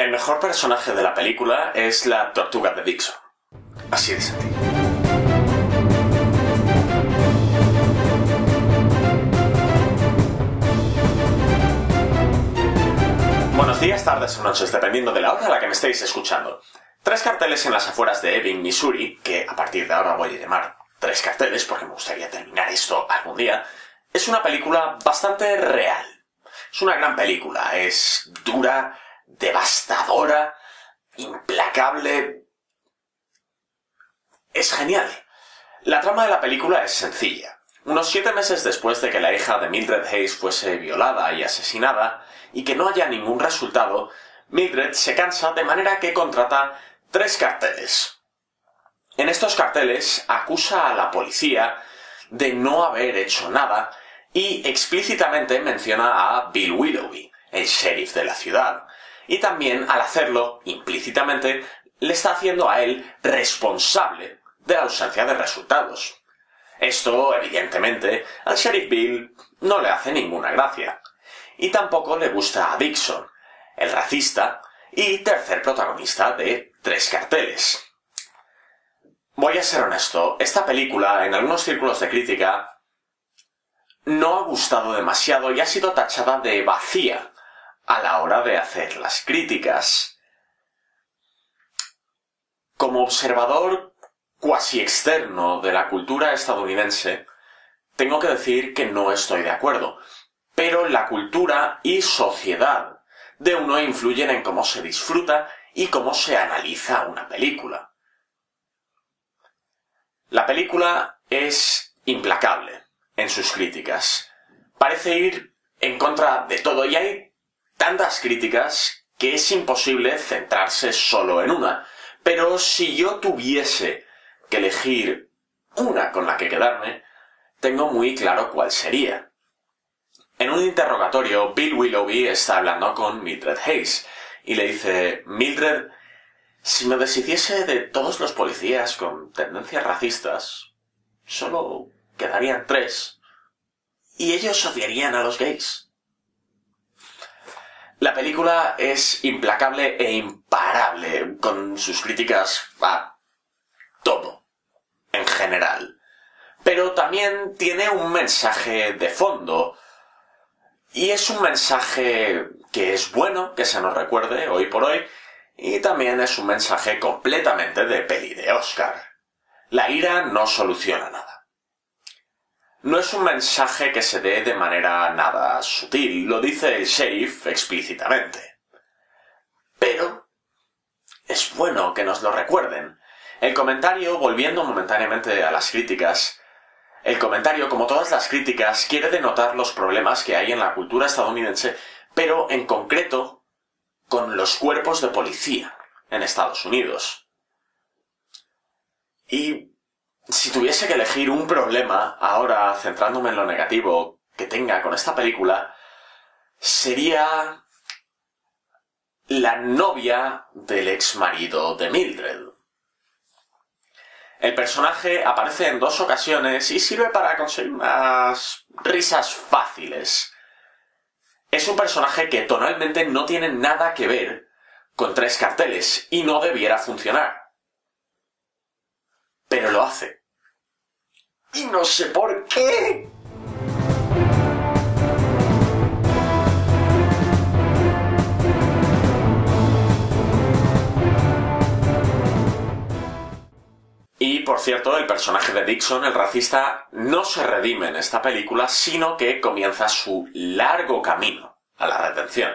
El mejor personaje de la película es la tortuga de Dixon. Así de. Buenos días, tardes o noches, dependiendo de la hora a la que me estéis escuchando. Tres carteles en las afueras de Ebbing, Missouri, que a partir de ahora voy a llamar tres carteles porque me gustaría terminar esto algún día, es una película bastante real. Es una gran película, es dura, devastadora, implacable. Es genial. La trama de la película es sencilla. Unos siete meses después de que la hija de Mildred Hayes fuese violada y asesinada, y que no haya ningún resultado, Mildred se cansa de manera que contrata tres carteles. En estos carteles acusa a la policía de no haber hecho nada y explícitamente menciona a Bill Willoughby, el sheriff de la ciudad, y también al hacerlo implícitamente le está haciendo a él responsable de la ausencia de resultados. Esto, evidentemente, al sheriff Bill no le hace ninguna gracia. Y tampoco le gusta a Dixon, el racista y tercer protagonista de Tres carteles. Voy a ser honesto, esta película, en algunos círculos de crítica, no ha gustado demasiado y ha sido tachada de vacía a la hora de hacer las críticas. Como observador cuasi externo de la cultura estadounidense, tengo que decir que no estoy de acuerdo, pero la cultura y sociedad de uno influyen en cómo se disfruta y cómo se analiza una película. La película es implacable en sus críticas. Parece ir en contra de todo y hay tantas críticas que es imposible centrarse solo en una. Pero si yo tuviese que elegir una con la que quedarme, tengo muy claro cuál sería. En un interrogatorio, Bill Willoughby está hablando con Mildred Hayes y le dice, Mildred, si me deshiciese de todos los policías con tendencias racistas, solo quedarían tres y ellos odiarían a los gays. La película es implacable e imparable con sus críticas a todo, en general. Pero también tiene un mensaje de fondo. Y es un mensaje que es bueno que se nos recuerde hoy por hoy, y también es un mensaje completamente de peli de Oscar. La ira no soluciona nada. No es un mensaje que se dé de manera nada sutil, lo dice el sheriff explícitamente. Pero es bueno que nos lo recuerden. El comentario, volviendo momentáneamente a las críticas, el comentario, como todas las críticas, quiere denotar los problemas que hay en la cultura estadounidense, pero en concreto con los cuerpos de policía en Estados Unidos. Y si tuviese que elegir un problema, ahora centrándome en lo negativo que tenga con esta película, sería la novia del ex marido de Mildred. El personaje aparece en dos ocasiones y sirve para conseguir unas risas fáciles. Es un personaje que tonalmente no tiene nada que ver con tres carteles y no debiera funcionar. Pero lo hace. Y no sé por qué. Y por cierto, el personaje de Dixon, el racista, no se redime en esta película, sino que comienza su largo camino a la redención.